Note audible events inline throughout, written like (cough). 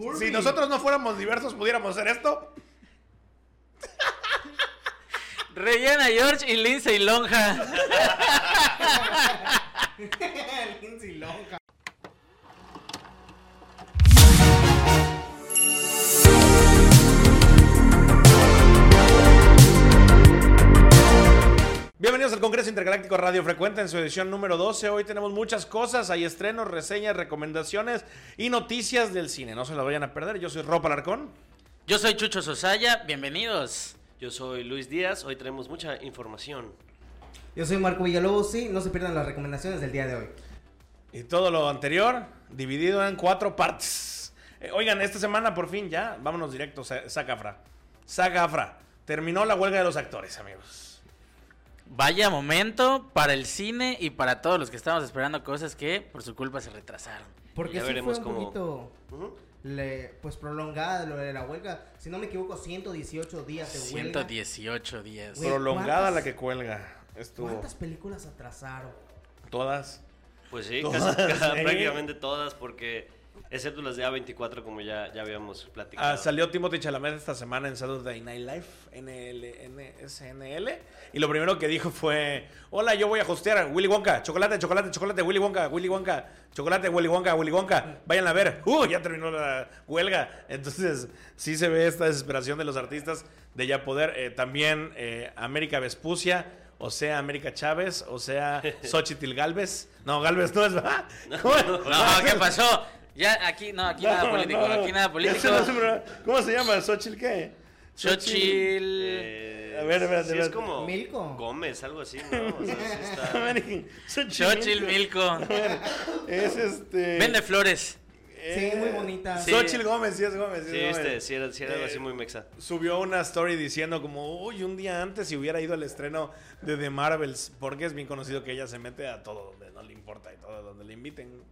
Curvy. Si nosotros no fuéramos diversos, pudiéramos hacer esto. Rellena George y Lindsay Lonja. (laughs) Lindsay Lonja. Bienvenidos al Congreso Intergaláctico Radio Frecuente en su edición número 12. Hoy tenemos muchas cosas, hay estrenos, reseñas, recomendaciones y noticias del cine. No se lo vayan a perder. Yo soy Ropa Alarcón. Yo soy Chucho Sosaya, bienvenidos. Yo soy Luis Díaz, hoy tenemos mucha información. Yo soy Marco Villalobos, sí, no se pierdan las recomendaciones del día de hoy. Y todo lo anterior dividido en cuatro partes. Eh, oigan, esta semana por fin ya, vámonos directo, Sacafra. Sacafra. Terminó la huelga de los actores, amigos. Vaya momento para el cine y para todos los que estamos esperando cosas que por su culpa se retrasaron. Porque Ya sí veremos fue un cómo- poquito le- pues prolongada lo de la huelga. Si no me equivoco, 118 días de huelga. 118 días. Güey, Prolongada ¿cuántas- la que cuelga. Estuvo. ¿Cuántas películas atrasaron? Todas. Pues sí, Todas, casi- ¿eh? prácticamente todas, porque excepto las de A24, como ya, ya habíamos platicado. Ah, salió Timothy Chalamet esta semana en Saturday Night Live, NL, NSNL, y lo primero que dijo fue, hola, yo voy a hostear Willy Wonka, chocolate, chocolate, chocolate, Willy Wonka, Willy Wonka, chocolate, Willy Wonka, Willy Wonka, vayan a ver, (laughs) uh, ya terminó la huelga. Entonces, sí se ve esta desesperación de los artistas de ya poder, eh, también eh, América Vespucia, o sea, América Chávez, o sea, (laughs) Xochitl Galvez, no, Galvez no es, ¿verdad? No, ¿qué pasó? Ya aquí, no, aquí nada político, no, aquí nada político. ¿Cómo se llama? ¿Xochitl qué? Xochitl. Eh, A ver, espérate, sí, es espérate. como Milko. Gómez, algo así, ¿no? O sea, sí está... (laughs) América- Xochitl Xochitl Milco. Milko. Es este. Vende flores. eh, Sí, muy bonita. Sí. Xochitl Gómez, sí es Gómez. Sí, Sí, es este, Gómez. sí era, sí era algo así Eh, muy mexa. Subió una story diciendo como, uy, un día antes si hubiera ido al estreno de The Marvels, porque es bien conocido que ella se mete a todo donde no le importa y todo donde le inviten.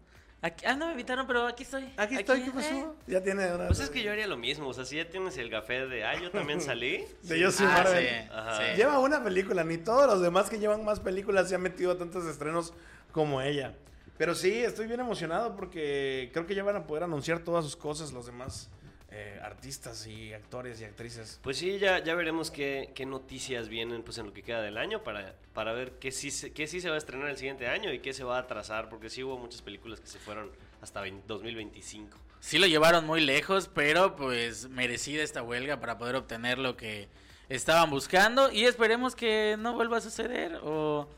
Aquí- ah, no me invitaron, pero aquí estoy. Aquí estoy, ¿qué eh. pasó? Ya tiene una... Pues es que yo haría lo mismo, o sea, si ya tienes el café de, ah, yo también salí. (laughs) De Yo soy Ah, Marvel. sí, Ajá. sí. Lleva una película, ni todos los demás que llevan más películas se han metido a tantos estrenos como ella. Pero sí, estoy bien emocionado porque creo que ya van a poder anunciar todas sus cosas los demás eh, artistas y actores y actrices. Pues sí, ya, ya veremos qué, qué noticias vienen pues en lo que queda del año para, para ver qué sí, se, qué sí se va a estrenar el siguiente año y qué se va a atrasar, porque sí hubo muchas películas que se fueron hasta 20 2025. Sí lo llevaron muy lejos, pero pues merecida esta huelga para poder obtener lo que estaban buscando y esperemos que no vuelva a suceder o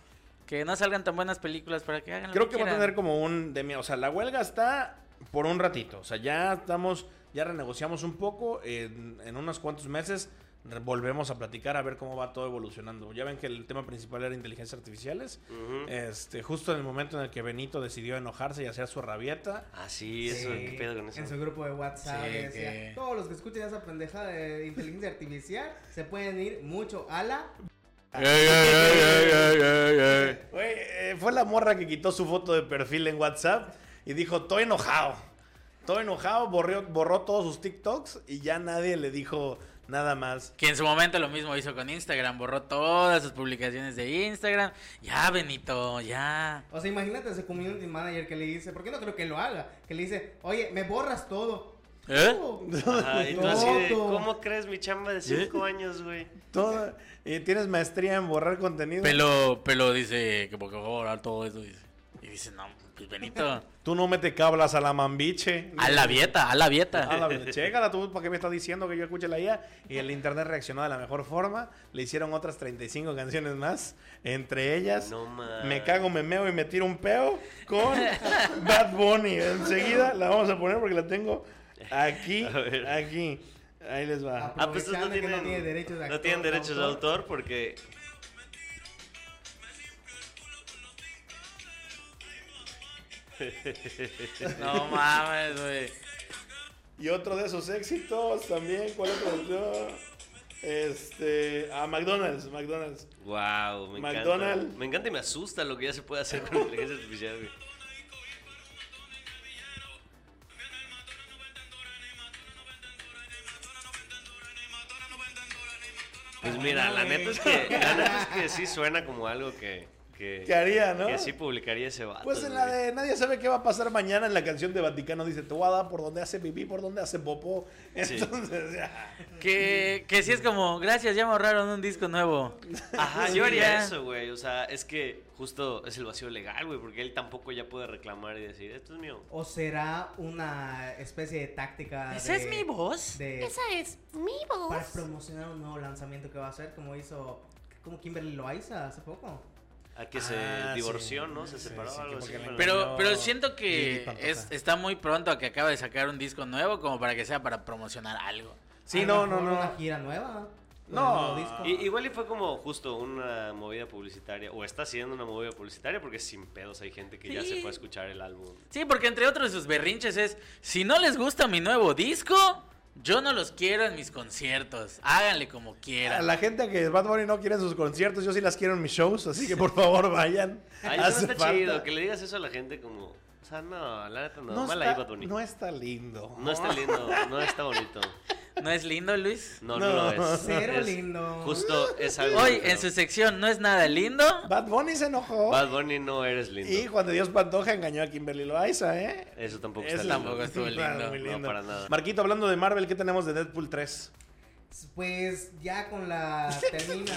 que no salgan tan buenas películas para que hagan lo Creo que va a tener como un... demi- o sea, la huelga está por un ratito. O sea, ya estamos, ya renegociamos un poco. En, en unos cuantos meses volvemos a platicar a ver cómo va todo evolucionando. Ya ven que el tema principal era inteligencias artificiales. Ujú. Este, justo en el momento en el que Benito decidió enojarse y hacer su rabieta. Ah, sí, eso, Sí, ¿qué pedo con eso? En su grupo de WhatsApp. Sí, decía, que- Todos los que escuchen esa pendejada de inteligencia artificial se pueden ir mucho a la. Ey, ey, ey, ey, ey, ey, ey. Güey, eh, fue la morra que quitó su foto de perfil en WhatsApp y dijo, estoy enojado. Estoy enojado, borró, borró todos sus TikToks y ya nadie le dijo nada más. Que en su momento lo mismo hizo con Instagram, borró todas sus publicaciones de Instagram. Ya, Benito, ya. O sea, imagínate ese community manager que le dice, ¿por qué no creo que lo haga? Que le dice, oye, me borras todo. ¿Eh? Ajá, y tú así de, todo. ¿cómo crees mi chamba de 5 años, güey? Todo, y tienes maestría en borrar contenido. Pelo, pelo dice que porque va a borrar todo eso. Dice. Y dice, no, pues Benito. Tú no mete cablas a la mambiche. A la vieta, a la A vieta. la, chécala tú, ¿para qué me estás diciendo que yo escuche la IA? Y el internet reaccionó de la mejor forma. Le hicieron otras 35 canciones más. Entre ellas, No. Me cago, me meo y me tiro un peo con (laughs) Bad Bunny. Enseguida la vamos a poner porque la tengo aquí, A ver. aquí. Ahí les va. Ah, pues no tienen, no tiene derechos de no actor- tienen derechos de autor porque... No mames, güey. Y otro de esos éxitos también. ¿Cuál otro? Este. A McDonald's. McDonald's. Wow, me McDonald's. encanta. Me encanta y me asusta lo que ya se puede hacer con inteligencia artificial, güey. Pues mira, la neta es que, la neta es que sí suena como algo que, que, ¿Qué haría, no? que sí publicaría ese vato. Pues en la güey. de Nadie sabe qué va a pasar mañana en la canción de Vaticano dice, te voy a dar por donde hace pipí, por donde hace popó. Sí. (laughs) Entonces, ya. Que, que sí es como, gracias, ya me ahorraron un disco nuevo. Ajá, Sí, yo haría ya. eso, güey. O sea, es que justo es el vacío legal, güey, porque él tampoco ya puede reclamar y decir, esto es mío. ¿O será una especie de táctica ¿Esa de- es mi voz? de- Esa es mi voz. para promocionar un nuevo lanzamiento que va a hacer, como hizo como Kimberly Loaiza hace poco. A que Ah, se divorció, sí. ¿no? Se Sí, separó sí, algo así. pero- Pero, siento que es, está muy pronto a que acaba de sacar un disco nuevo como para que sea para promocionar algo. Sí, no, no, no. Una gira nueva. No. disco. Y- igual y fue como justo una movida publicitaria, o está haciendo una movida publicitaria, porque sin pedos hay gente que ya se fue a escuchar el álbum. Sí, porque entre otros de sus berrinches es, si no les gusta mi nuevo disco, yo no los quiero en mis conciertos. Háganle como A quieran. la gente que Bad Bunny no quiere en sus conciertos, yo sí las quiero en mis shows, así que por favor vayan. Ay, eso no está falta. chido, que le digas eso a la gente como, o sea, no, la neta no, No, mal ahí está, Bad Bunny. no está lindo. No está lindo, no está bonito. (laughs) ¿No es lindo, Luis? No, no, lo No. es. (laughs) Cero Es- lindo. Justo es algo. Hoy en su sección no es nada lindo. Bad Bunny se enojó. Bad Bunny no eres lindo. Y Juan de Dios Pantoja engañó a Kimberly Loaiza, ¿eh? Eso tampoco Eso está lindo. tampoco estuvo lindo. muy No, lindo. para nada. Marquito, hablando de Marvel, ¿qué tenemos de Deadpool 3? Pues ya con la (laughs) termina,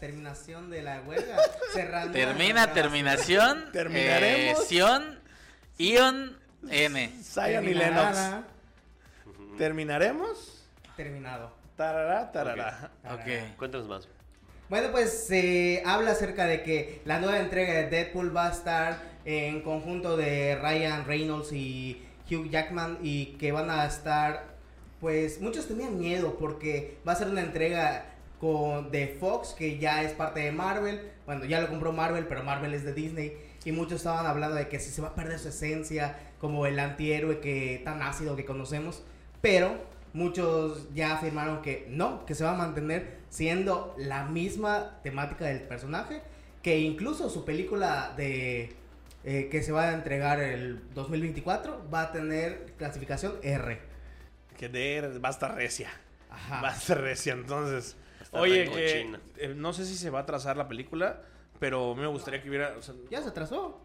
terminación de la huelga, cerrando. Termina, terminación. Terminaremos. eh, Sion, Ion, N. Zion y Lennox. ¿Terminaremos? Terminado. Tarará, tarará. Ok. Cuéntanos más. Bueno, pues se habla acerca de que la nueva entrega de Deadpool va a estar en conjunto de Ryan Reynolds y Hugh Jackman y que van a estar, pues muchos tenían miedo porque va a ser una entrega con, de Fox que ya es parte de Marvel, bueno, ya lo compró Marvel, pero Marvel es de Disney y muchos estaban hablando de que si se va a perder su esencia como el antihéroe que tan ácido que conocemos, pero muchos ya afirmaron que no, que se va a mantener siendo la misma temática del personaje, que incluso su película de eh, que se va a entregar el 2024 va a tener clasificación R. Que de va a estar recia. Ajá. Va a estar recia, entonces. Oye, que, cochina. eh, no sé si se va a atrasar la película, pero me gustaría que hubiera. O sea, Ya se atrasó.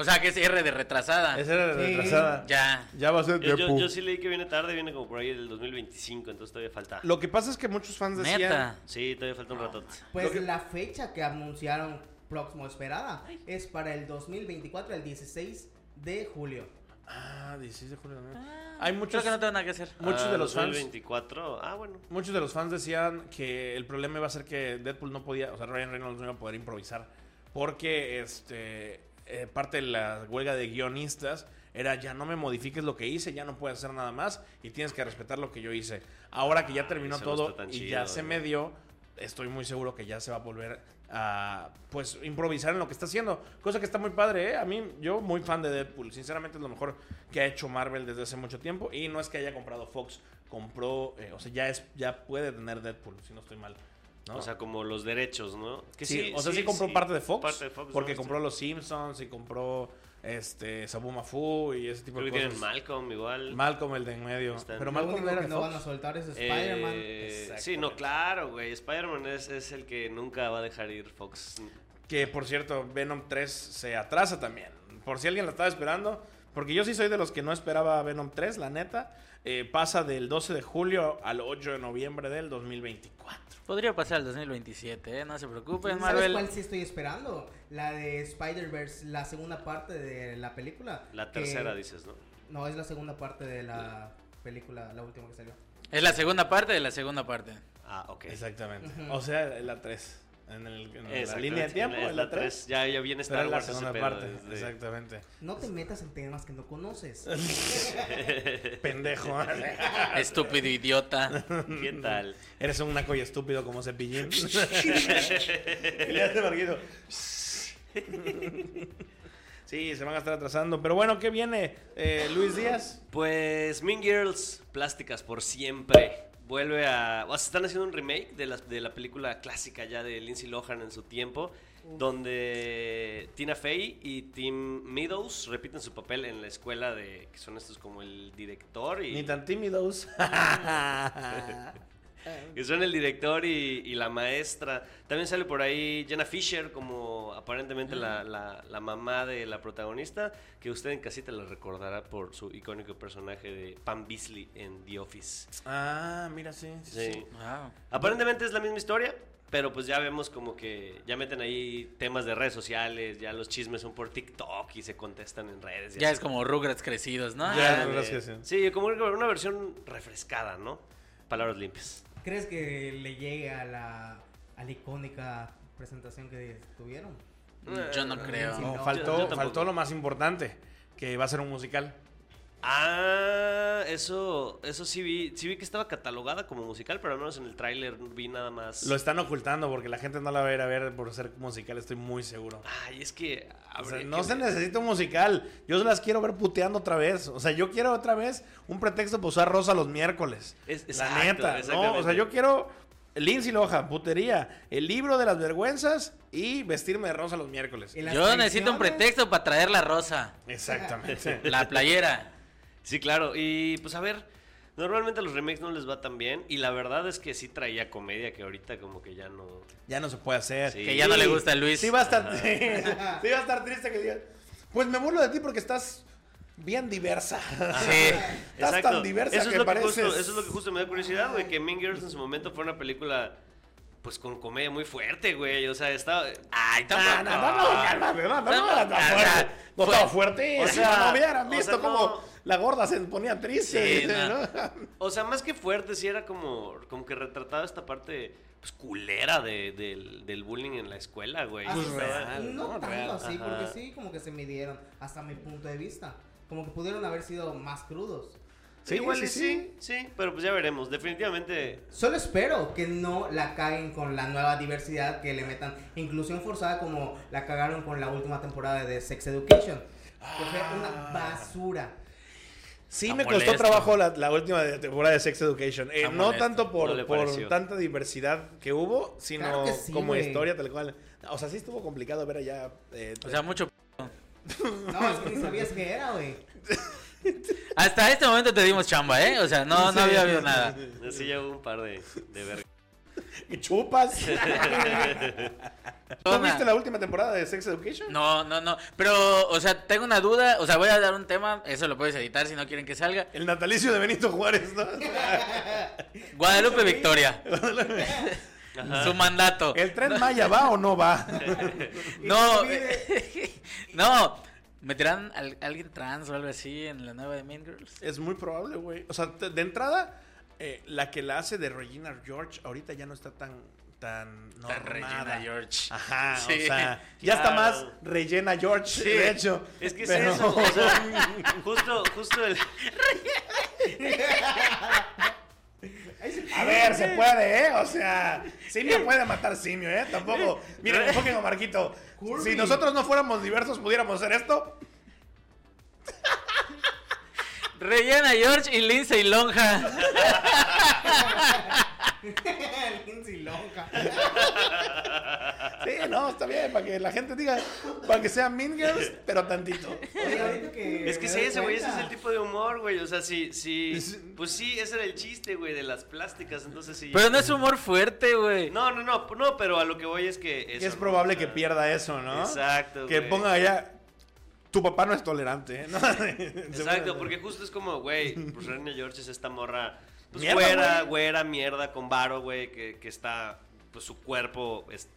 O sea, que es R de retrasada. esa era Sí. retrasada. Ya. Ya va a ser Yo, yo, Deadpool. yo sí leí que viene tarde, viene como por ahí el 2025, entonces todavía falta. Lo que pasa es que muchos fans decían. Neta. Sí, todavía falta un rato. Pues que- la fecha que anunciaron próximo esperada es para el 2024, el 16 de julio. Ah, 16 de julio. ¿no? Hay muchos. Creo que no tengo nada que hacer. Muchos Ah, de los fans. 2024, ah, bueno. Muchos de los fans decían que el problema iba a ser que Deadpool no podía, o sea, Ryan Reynolds no iba a poder improvisar. Porque este eh, parte de la huelga de guionistas era ya no me modifiques lo que hice, ya no puedes hacer nada más y tienes que respetar lo que yo hice. Ahora que ya terminó todo y chido, ya se me dio, estoy muy seguro que ya se va a volver a pues improvisar en lo que está haciendo. Cosa que está muy padre, ¿eh? A mí, yo muy fan de Deadpool. Sinceramente es lo mejor que ha hecho Marvel desde hace mucho tiempo. Y no es que haya comprado Fox, compró, eh, o sea, ya, es, ya puede tener Deadpool, si no estoy mal. ¿No? O sea, como los derechos, ¿no? Que sí, o sea, sí, compró parte de Fox. Parte de Fox, porque ¿no? compró Los Simpsons y compró este Sabu Mafu y ese tipo Creo de que cosas. tienen Malcolm igual. Malcolm, el de en medio. Están- Pero Malcolm único era que de no Fox. van a soltar es Eh, Spider-Man. sí, no, claro, güey. Spider-Man es, es el que nunca va a dejar ir Fox. Que por cierto, Venom 3 se atrasa también. Por si alguien la estaba esperando. Porque yo sí soy de los que no esperaba Venom 3, la neta. Eh, pasa del 12 de julio al 8 de noviembre del 2024. Podría pasar al 2027, ¿eh? No se preocupen, ¿Sabes Marvel. cuál sí estoy esperando? La de Spider-Verse, la segunda parte de la película. La que- tercera, dices, ¿no? No, es la segunda parte de la película, la última que salió. Es la segunda parte de la segunda parte. Ah, ok. Exactamente. O sea, la 3. En, el, en la línea de tiempo, en la la 3. tres. Ya, ya viene Star la Wars ese segunda parte. desde- Exactamente. No te metas en temas que no conoces. (laughs) Pendejo. (laughs) Estúpido idiota. (laughs) ¿Qué tal? Eres un naco y estúpido como cepillín. Y le hace Marquito. Sí, se van a estar atrasando. Pero bueno, ¿qué viene? Eh, Luis Díaz. Pues Mean Girls, plásticas por siempre. Vuelve a. O sea, están haciendo un remake de la, de la película clásica ya de Lindsay Lohan en su tiempo. Donde Tina Fey y Tim Meadows repiten su papel en la escuela de. que son estos como el director y. Ni tan tímidos. (laughs) (laughs) Que son el director y, y la maestra. También sale por ahí Jenna Fisher como aparentemente la, la- la mamá de la protagonista, que usted en casita la recordará por su icónico personaje de Pam Beasley en The Office. Ah, mira, sí. sí, Sí. sí. Wow. Aparentemente es la misma historia, pero pues ya vemos como que ya meten ahí temas de redes sociales, ya los chismes son por TikTok y se contestan en redes. Ya así. es como Rugrats crecidos, ¿no? Ya, Ah, de- que sí. Como una versión refrescada, ¿no? Palabras limpias. ¿Crees que le llegue a la, a la icónica presentación que tuvieron? Yo no creo. No, no. faltó, Yo- yo tampoco. faltó lo más importante, que va a ser un musical. Ah, eso, eso sí vi, sí vi que estaba catalogada como musical, pero al menos en el tráiler vi nada más. Lo están ocultando porque la gente no la va a ir a ver por ser musical, estoy muy seguro. Ay, es que. O sea, habría no que se ver. necesita un musical. Yo las quiero ver puteando otra vez. O sea, yo quiero otra vez un pretexto para usar rosa los miércoles. Es- la exacto, neta, ¿no? O sea, yo quiero Lindsay Lohan, putería, el libro de las vergüenzas y vestirme de rosa los miércoles. Yo necesito un pretexto para traer la rosa, Exactamente. (laughs) la playera. Sí, claro. Y pues a ver, normalmente a los remakes no les va tan bien. Y la verdad es que sí traía comedia que ahorita como que ya no. ya no se puede hacer. Sí. Que ya no le gusta a Luis. Sí va a estar, sí, sí va a estar triste que diga, pues me burlo de ti porque estás bien diversa. Sí. Estás tan diversa eso es que lo pareces... Que justo, eso es lo que justo me da curiosidad, güey. Que Mean Girls en su momento fue una película. Pues con comedia muy fuerte, güey. O sea, estaba. Ay, No, tampoco. no. La gorda se ponía triste. Sí, ¿no? O sea, más que fuerte, sí era como, como que retrataba esta parte pues culera de- del, del bullying en la escuela, güey. Ah, Pues sí, real, no, ¿no? tanto Real, así, ajá. porque sí, como que se midieron hasta mi punto de vista. Como que pudieron haber sido más crudos. Sí, Sí, igual sí, y sí, sí, pero pues ya veremos. Definitivamente. Solo espero que no la caguen con la nueva diversidad, que le metan inclusión forzada como la cagaron con la última temporada de Sex Education. Que fue una basura. Sí, me costó trabajo la, la última temporada de Sex Education. Eh, no molesto. tanto por, No tanta diversidad que hubo, sino Claro que sí, como historia tal cual. O sea, sí estuvo complicado ver allá. eh, O sea, mucho. (laughs) No, es que ni sabías qué era, güey. Hasta este momento te dimos chamba, ¿eh? O sea, no, no había habido nada. (laughs) Sí, ya hubo un par de, de ver- (laughs) y chupas. (laughs) ¿No viste la última temporada de Sex Education? No, no, no. Pero, o sea, tengo una duda. O sea, voy a dar un tema. Eso lo puedes editar si no quieren que salga. El natalicio de Benito Juárez, ¿no? Guadalupe Victoria. (laughs) Ajá. Su mandato. ¿El tren Maya va o no va? No, no. ¿Meterán al- alguien trans o algo así en la nueva de Mean Girls? Es muy probable, güey. O sea, de entrada, eh, la que la hace de Regina George ahorita ya no está tan tan Está normada. Regina George. Ajá, Sí, o sea, ya está más rellena George, de hecho. Es que es Pero- eso. O (laughs) sea, justo, justo el. A ver, se puede, ¿eh? O sea, simio puede matar simio, ¿eh? Tampoco. Miren, enfoquen a Marquito. Curvy. Si nosotros no fuéramos diversos, pudiéramos hacer esto. Regina George y Lindsay Lonja. (laughs) Lindsay Loca. Sí, no, está bien, para que la gente diga, para que sean Mean Girls, pero tantito. Oye, ahorita que Es que sí, ese güey, ese es el tipo de humor, güey. O sea, sí, sí. Es- Pues sí, ese era el chiste, güey, de las plásticas. Entonces sí. Pero no es humor fuerte, güey. No, no, no, no, pero a lo que voy es que. Eso, es probable que pierda eso, ¿no? Exacto. Que güey. ponga allá. Tu papá no es tolerante, ¿eh? (laughs) ¿no? Exacto, porque justo es como, güey, pues Reina George es esta morra, pues Mierda, güera, güey. güera, mierda, con varo, güey, que, que está, pues su cuerpo es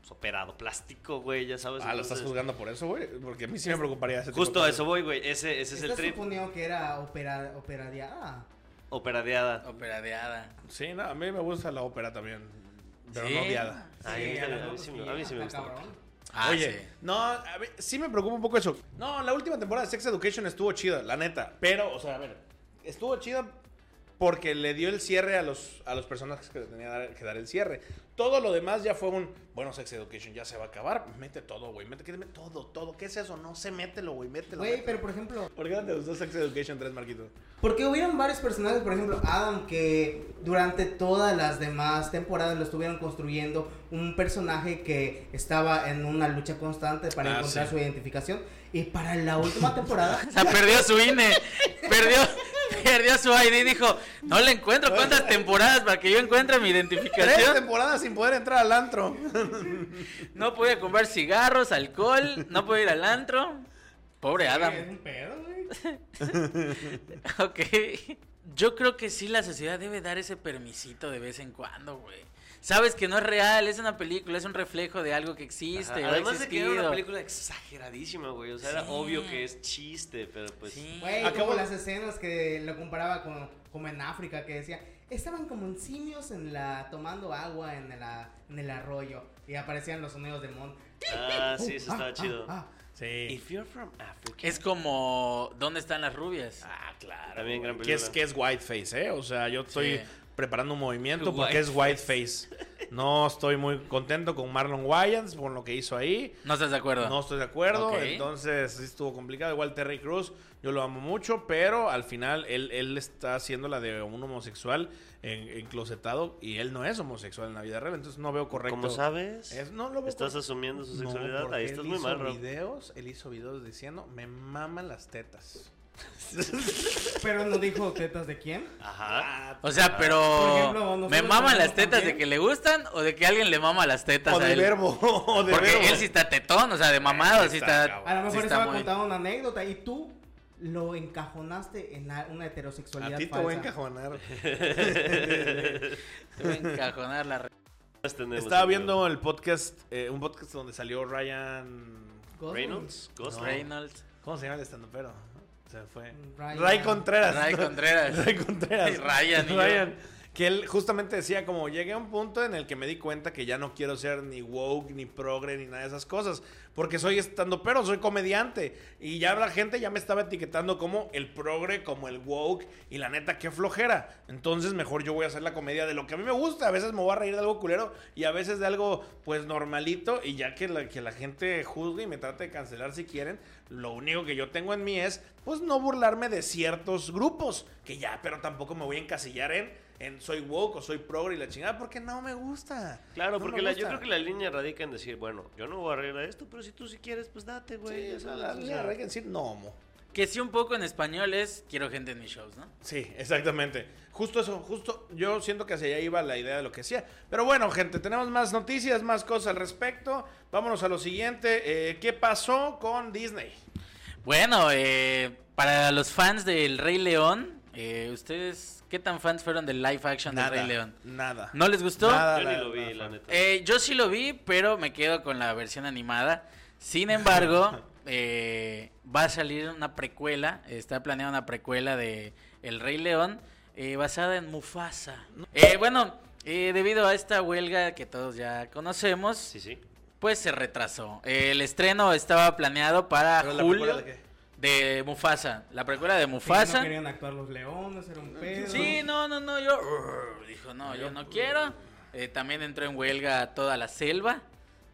pues, operado plástico, güey, ya sabes. Ah, ¿lo estás juzgando por eso, güey? Porque a mí sí me preocuparía ese tipo Justo de cosas. eso voy, güey, ese, ese es el ¿Estás trip, suponiendo que era opera, operadeada? operadeada. Operadeada. Sí, no, a mí me gusta la ópera también. Pero Sí. no odiada. Ay, a mí también, a mí sí, a mí sí me gusta. Ah, Oye, sí. no, a ver, sí me preocupa un poco eso. No, la última temporada de Sex Education estuvo chida, la neta. Pero, o sea, a ver, estuvo chida porque le dio el cierre a los, a los personajes que le tenía dar- que dar el cierre. Todo lo demás ya fue un, bueno, Sex Education ya se va a acabar. Mete todo, güey, mete, mete todo, todo. ¿Qué es eso? No sé, mételo, güey, mételo. Güey, pero por ejemplo, ¿Por qué no te gustó Sex Education 3, Marquito? Porque hubieron varios personajes, por ejemplo, Adam, que durante todas las demás temporadas lo estuvieron construyendo un personaje que estaba en una lucha constante para Ah, encontrar sí. su identificación. Y para la última temporada, (laughs) O sea, perdió su INE. Perdió, perdió su ID y dijo, no le encuentro cuántas temporadas para que yo encuentre mi Tres identificación. temporadas sin poder entrar al antro. No podía comprar cigarros, alcohol, no podía ir al antro. Pobre Adam. Es un pedo, güey. (laughs) Ok. Yo creo que sí la sociedad debe dar ese permisito de vez en cuando, güey. Sabes que no es real, es una película, es un reflejo de algo que existe. Ajá, Además de que era una película exageradísima, güey. O sea, era obvio que es chiste, pero pues. Sí. Güey, Acabo- como las escenas que lo comparaba con como en África, que decía, estaban como en simios en la tomando agua en, la, en el arroyo y aparecían los sonidos de Mon. Ah, sí, eso Ah, estaba ah, chido. ah. Sí. If you're from Africa. Es como, ¿dónde están las rubias? Ah, claro. También gran Que es, que es Whiteface, ¿eh? O sea, yo estoy Sí. Preparando un movimiento porque es Whiteface. No estoy muy contento con Marlon Wayans por lo que hizo ahí. ¿No estás de acuerdo? No estoy de acuerdo, entonces sí estuvo complicado. Igual Terry Cruz, yo lo amo mucho, pero al final él, él está haciendo la de un homosexual en, enclosetado y él no es homosexual en la vida real, entonces no veo correcto. ¿Cómo sabes? Es- no lo veo ¿Estás asumiendo su sexualidad? Ahí estás él muy hizo mal, videos, él hizo videos diciendo, me maman las tetas. (laughs) Pero no dijo tetas de quién. Ajá. O sea, pero Por ejemplo, nosotros ¿me maman las tetas de que le gustan o de que alguien le mama las tetas O a de él? verbo, (laughs) o de Porque verbo. él sí está tetón, o sea, de mamado, sí Está. A lo mejor sí estaba muy- contando una anécdota y tú lo encajonaste en una A heterosexualidad ti te falsa. voy a encajonar. (laughs) Te voy a encajonar la... re- Las tenemos, Estaba viendo el podcast, eh, un podcast donde salió Ryan... Gosling. Reynolds. Ghost No. Reynolds. ¿Cómo se llama el estandopero? Se fue. Ryan. Ray Contreras. Ray Contreras. (laughs) Ray Contreras. Y Ryan. Ryan. Que él justamente decía como llegué a un punto en el que me di cuenta que ya no quiero ser ni woke, ni progre, ni nada de esas cosas. Porque soy estando pero soy comediante. Y ya la gente ya me estaba etiquetando como el progre, como el woke. Y la neta, qué flojera. Entonces mejor yo voy a hacer la comedia de lo que a mí me gusta. A veces me voy a reír de algo culero y a veces de algo pues normalito. Y ya que la, que la gente juzgue y me trate de cancelar si quieren, lo único que yo tengo en mí es pues no burlarme de ciertos grupos. Que ya, pero tampoco me voy a encasillar en en soy woke o soy progre y la chingada porque no me gusta. Claro, No porque la- yo creo que la línea radica en decir, bueno, yo no voy a arreglar esto, pero si tú sí quieres, pues date, güey. Sí, la o línea hay que decir no homo. Que sí un poco en español es quiero gente en mis shows, ¿no? Sí, exactamente. Justo eso, justo yo siento que hacia allá iba la idea de lo que decía. Pero bueno, gente, tenemos más noticias, más cosas al respecto. Vámonos a lo siguiente. Eh, ¿Qué pasó con Disney? Bueno, eh, para los fans del Rey León, eh, ¿ustedes qué tan fans fueron del live action del Rey León? Nada. ¿No les gustó? Nada, Yo ni lo vi, nada, la neta. Eh, yo sí lo vi, pero me quedo con la versión animada. Sin embargo, (laughs) eh, va a salir una precuela, está planeada una precuela de El Rey León eh, basada en Mufasa. Eh, bueno, eh, debido a esta huelga que todos ya conocemos, Sí, sí. pues se retrasó. el estreno estaba planeado para ¿Pero la julio precuela de Mufasa, la precuela de Sí, Mufasa. no querían actuar los leones, era un pedo. Sí, no, no, no, yo dijo, no, yo no quiero. Eh, también entró en huelga toda la selva.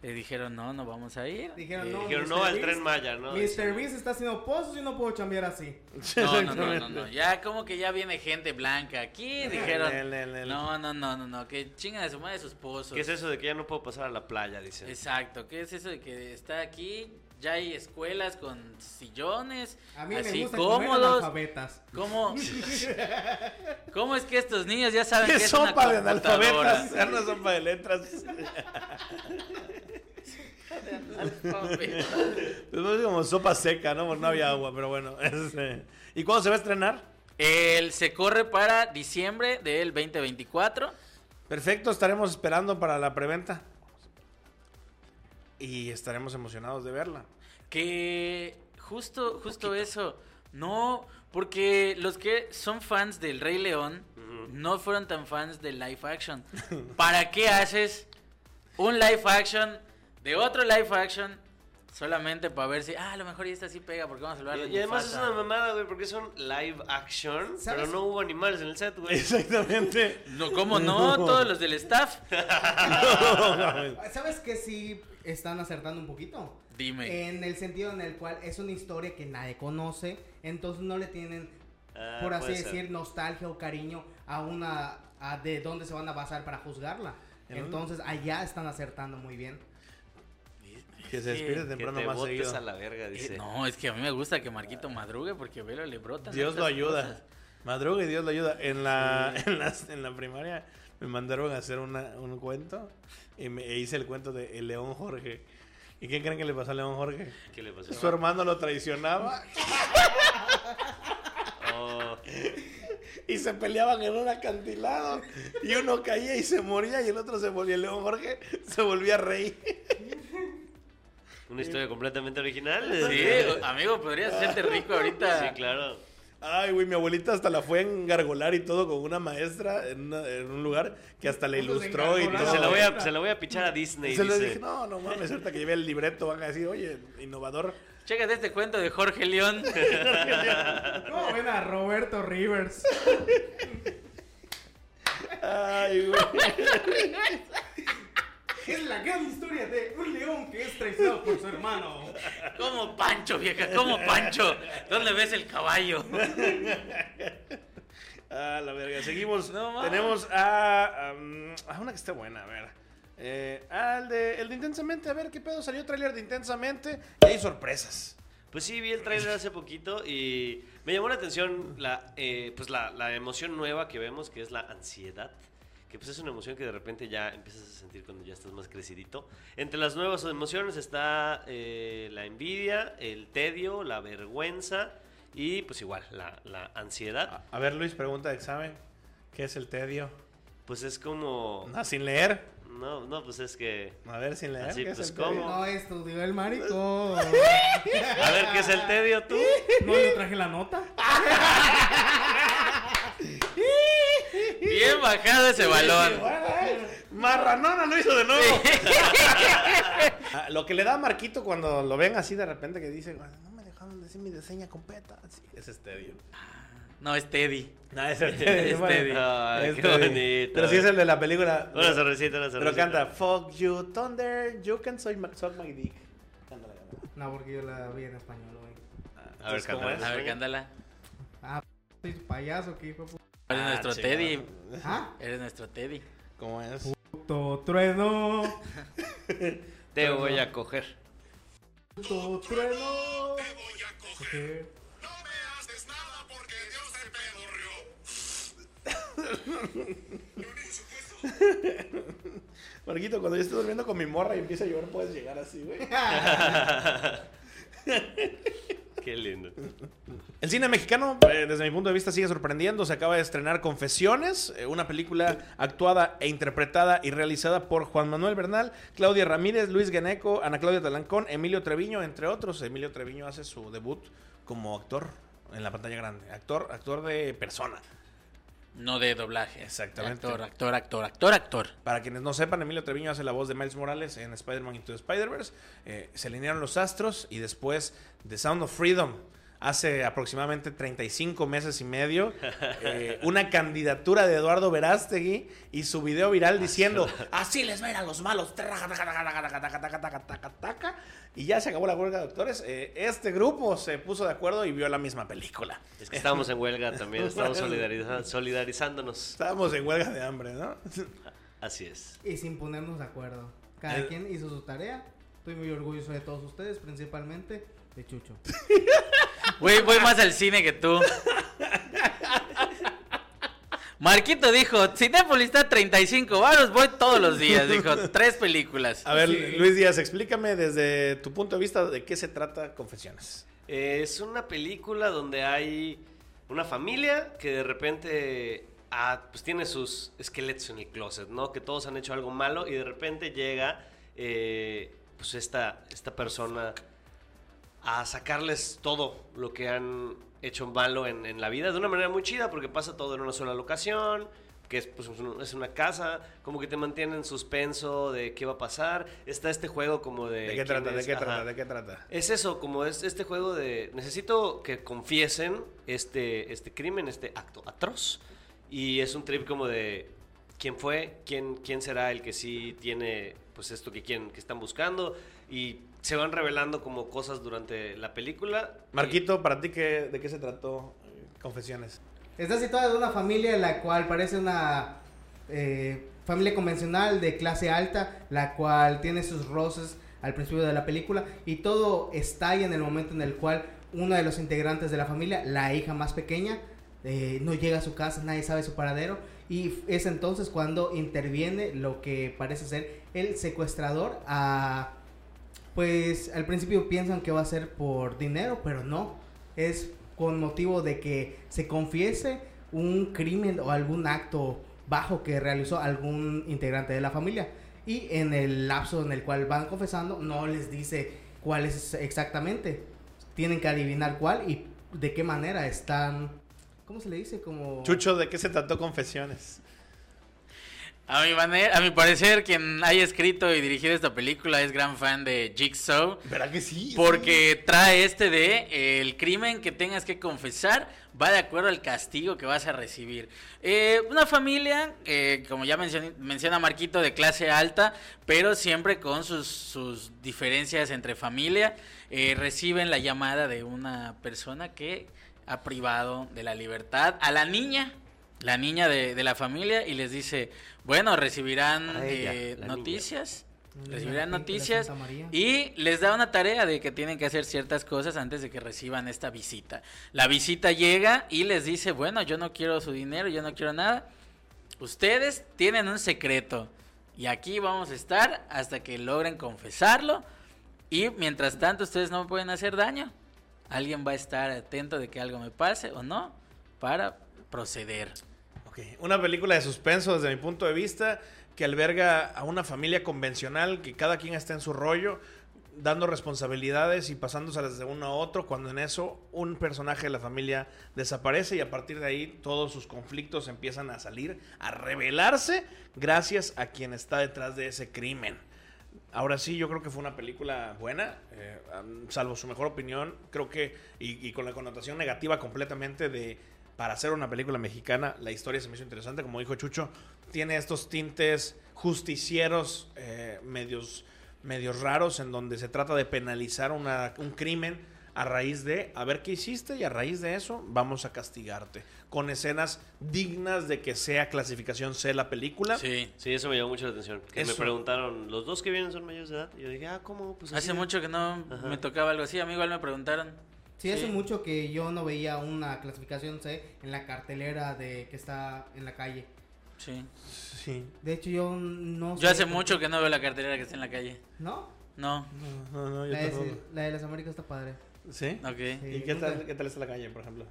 Le dijeron, no, no vamos a ir. Dijeron, Eh, no, Dijeron, no al Tren Maya, ¿no? Mr. Beast está haciendo pozos y no puedo chambear así. (laughs) No, no, no, no, no, ya como que ya viene gente blanca aquí, (laughs) dijeron, El- el- el- no, no, no, no, no, que chingan a su madre sus pozos. ¿Qué es eso de que ya no puedo pasar a la playa? Dicen. Exacto, ¿qué es eso de que está aquí? Ya hay escuelas con sillones, A mí me así gusta comer cómodos. analfabetas. ¿Cómo? (laughs) ¿Cómo es que estos niños ya saben ¿Qué (laughs) que es una sopa de analfabetas? Era una sopa de letras. Pues no es como sopa seca, ¿no? Porque no había agua, pero bueno. (laughs) este. ¿Y cuándo se va a estrenar? El se corre para diciembre del 2024. Perfecto, estaremos esperando para la preventa. Y estaremos emocionados de verla. Que justo, justo eso. No, porque los que son fans del Rey León no fueron tan fans del live action. ¿Para qué haces un live action de otro live action solamente para ver si, ah, a lo mejor esta sí pega porque vamos a hablar de Y, y además es Mufasa"? una mamada, güey, porque son live action, ¿Sabes? pero no hubo animales en el set, güey. Exactamente. No, ¿cómo no? Todos los del staff. (laughs) ¿Sabes que sí están acertando un poquito? Dime. En el sentido en el cual es una historia que nadie conoce, entonces no le tienen, Ah, por así ser. decir, nostalgia o cariño a una, a de dónde se van a basar para juzgarla. Entonces allá están acertando muy bien. Que se despide Que temprano te más botes seguido. a la verga, Eh, dice. no, es que a mí me gusta que Marquito madrugue porque velo le brotan. Dios lo ayuda. cosas. Madruga y Dios lo ayuda. En la, (laughs) en la, en la primaria me mandaron a hacer una, un cuento y me e hice el cuento de El León Jorge. ¿Y qué creen que le pasó a León Jorge? ¿Qué le pasó? Su hermano lo traicionaba Oh, (laughs) y se peleaban en un acantilado. Y uno caía y se moría y el otro se volvía. El León Jorge se volvía a reír. Una historia completamente original. Sí, amigo, podrías hacerte rico ahorita. Sí, claro. Ay, güey, mi abuelita hasta la fue a engargolar y todo con una maestra en, una- en un lugar que hasta le ¿Cómo se ilustró y todo. Se la voy a, se la voy a pichar a Disney. Se le dice. dije, no, no mames, ahorita que llevé el libreto van a decir, oye, innovador. Chécate este cuento de Jorge León. (laughs) ¿Cómo ven a Roberto Rivers? Ay, güey. (laughs) Es la gran historia de un león que es traicionado por su hermano. Como Pancho, vieja, como Pancho. ¿Dónde ves el caballo? Ah, la verga. Seguimos. No. Tenemos a, um, a una que está buena, a ver. Eh, al de, el de Intensamente, a ver qué pedo salió trailer de Intensamente. Y hay sorpresas. Pues sí, vi el trailer hace poquito y me llamó la atención la, eh, pues la, la emoción nueva que vemos, que es la ansiedad. Que pues es una emoción que de repente ya empiezas a sentir cuando ya estás más crecidito. Entre las nuevas emociones está eh, la envidia, el tedio, la vergüenza y pues igual la, la ansiedad. A, a ver, Luis, pregunta de examen. ¿Qué es el tedio? Pues es como... No, sin leer. No, no, pues es que... A ver, sin leer. Así, ¿qué es pues? ¿cómo? No estudió el maricón. (laughs) A ver, ¿qué es el tedio tú? (laughs) ¿No le traje la nota? (laughs) Bien bajado ese balón. Marranona lo hizo de nuevo. (laughs) Ah, lo que le da a Marquito cuando lo ven así de repente que dice, "Ay, no me dejaron decir mi diseña completa. Sí, es tedio. No, es Teddy. No, es el Es Teddy. Es qué Teddy. bonito. Pero sí es el de la película. Una sonrisita, una Pero sonrisita. canta, Fuck you, Thunder, you can suck my, suck my dick. Cántala, cántala. No, porque yo la vi en español, güey. A ver, Entonces, ¿cómo cántala. es? A ver, cándala. Ah, soy payaso, que hijo de Eres Ah, nuestro. Teddy. ¿Ah? Eres nuestro Teddy. ¿Cómo es? Puto trueno. (laughs) Te voy a coger. Puto trueno. Coger. Marquito, cuando yo estoy durmiendo con mi morra y empieza a llover, puedes llegar así, güey. (laughs) (laughs) Qué lindo. El cine mexicano, eh, desde mi punto de vista, sigue sorprendiendo. Se acaba de estrenar Confesiones, eh, una película actuada e interpretada y realizada por Juan Manuel Bernal, Claudia Ramírez, Luis Geneco, Ana Claudia Talancón, Emilio Treviño, entre otros. Emilio Treviño hace su debut como actor en la pantalla grande. Actor, actor de persona. No de doblaje. Exactamente. Actor, actor, actor, actor, actor. Para quienes no sepan, Emilio Treviño hace la voz de Miles Morales en Spider-Man Into the Spider-Verse. Eh, se alinearon los astros y después de Sound of Freedom, hace aproximadamente 35 meses y medio eh, una candidatura de Eduardo Verástegui y su video viral diciendo, así les va a ir a los malos. Y ya se acabó la huelga de doctores. Eh, este grupo se puso de acuerdo y vio la misma película. Es que estábamos en huelga también, estábamos solidarizándonos. Estábamos en huelga de hambre, ¿no? Así es. Y sin ponernos de acuerdo. Cada El... quien hizo su tarea. Estoy muy orgulloso de todos ustedes, principalmente de Chucho. (laughs) Güey, voy más al cine que tú. Marquito dijo, Cinépolis está a 35 varos, voy todos los días. Dijo, (laughs) tres películas. A ver, Sí. Luis Díaz, explícame desde tu punto de vista de qué se trata Confesiones. Eh, es una película donde hay una familia que de repente ah, pues tiene sus esqueletos en el closet, ¿no? Que todos han hecho algo malo y de repente llega eh, pues esta, esta persona a sacarles todo lo que han hecho malo en, en la vida de una manera muy chida porque pasa todo en una sola locación que es, pues, es una casa, como que te mantiene en suspenso de qué va a pasar. Está este juego como de... ¿De qué trata? ¿De es, qué ajá. trata? ¿De qué trata? Es eso, como es este juego de necesito que confiesen este, este crimen, este acto atroz. Y es un trip como de quién fue, quién, quién será el que sí tiene pues esto que, quieren, que están buscando. Y se van revelando como cosas durante la película. Marquito, ¿para ti qué, de qué se trató eh, Confesiones? Está situada en una familia en la cual parece una eh, familia convencional de clase alta, la cual tiene sus roces al principio de la película y todo estalla en el momento en el cual uno de los integrantes de la familia, la hija más pequeña, eh, no llega a su casa, nadie sabe su paradero. Y es entonces cuando interviene lo que parece ser el secuestrador a... Pues al principio piensan que va a ser por dinero, pero no. Es con motivo de que se confiese un crimen o algún acto bajo que realizó algún integrante de la familia. Y en el lapso en el cual van confesando, no les dice cuál es exactamente. Tienen que adivinar cuál y de qué manera están. ¿Cómo se le dice? Como. Chucho, ¿de qué se trató Confesiones? A mi manera, a mi parecer, quien haya escrito y dirigido esta película es gran fan de Jigsaw. ¿Verdad que sí? Porque trae este de eh, el crimen que tengas que confesar va de acuerdo al castigo que vas a recibir. Eh, una familia, eh, como ya mencioné- menciona Marquito, de clase alta, pero siempre con sus, sus diferencias entre familia, eh, reciben la llamada de una persona que ha privado de la libertad a la niña, la niña de, de la familia, y les dice, bueno, recibirán A ella, eh, niña. noticias. Una Recibirán noticias y les da una tarea de que tienen que hacer ciertas cosas antes de que reciban esta visita. La visita llega y les dice, bueno, yo no quiero su dinero, yo no quiero nada. Ustedes tienen un secreto y aquí vamos a estar hasta que logren confesarlo y mientras tanto ustedes no me pueden hacer daño. Alguien va a estar atento de que algo me pase o no para proceder. Ok, Una película de suspenso desde mi punto de vista que alberga a una familia convencional que cada quien está en su rollo, dando responsabilidades y pasándoselas de uno a otro, cuando en eso un personaje de la familia desaparece y a partir de ahí todos sus conflictos empiezan a salir, a revelarse gracias a quien está detrás de ese crimen. Ahora sí, yo creo que fue una película buena, eh, salvo su mejor opinión, creo que, y con la connotación negativa completamente de, para hacer una película mexicana, la historia se me hizo interesante, como dijo Chucho, tiene estos tintes justicieros eh, medios, medios raros en donde se trata de penalizar una- un crimen a raíz de, a ver qué hiciste y a raíz de eso vamos a castigarte, con escenas dignas de que sea clasificación C la película. Sí. Sí, eso me llamó mucho la atención. Que me preguntaron, ¿los dos que vienen son mayores de edad? Y yo dije, ah, ¿cómo? Pues Hace mucho que no Ajá. me tocaba algo así. A mí igual me preguntaron. Sí, hace mucho que yo no veía una clasificación C en la cartelera de que está en la calle. Sí. Sí. De hecho, yo no Yo hace mucho que no veo la cartelera que está en la calle. ¿No? No. No, no, no, yo La de, tampoco. la de las Américas está padre. ¿Sí? Ok. Sí. ¿Y qué tal, qué tal está la calle, por ejemplo?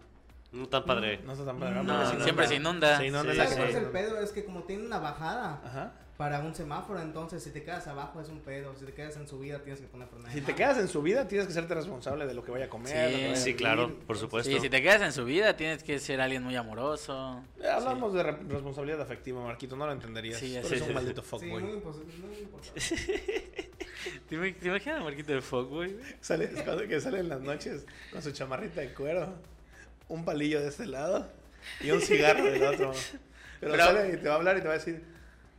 No tan padre. No está tan padre. No, porque No, se siempre se inunda. Se inunda Sí, la ¿Sabes cuál es calle. el pedo? Es que como tiene una bajada Ajá. Para un semáforo, entonces si te quedas abajo es un pedo. Si te quedas en subida tienes que poner frenada. Si te quedas en su vida, tienes que serte responsable de lo que vaya a comer. Sí. lo que vaya a Sí, vivir. claro, por supuesto. Sí, si te quedas en su vida tienes que ser alguien muy amoroso. Eh, Hablamos de re- responsabilidad afectiva, Marquito, no lo entenderías. Sí, Tú sí, eres sí. un maldito Sí, fuckboy. muy, impos- muy importante. (laughs) ¿Te, te imaginas a Marquito de Fuckboy? Sale, que sale en las noches con su chamarrita de cuero, un palillo de este lado y un cigarro del otro. (laughs) Pero, Pero- sale y te va a hablar y te va a decir,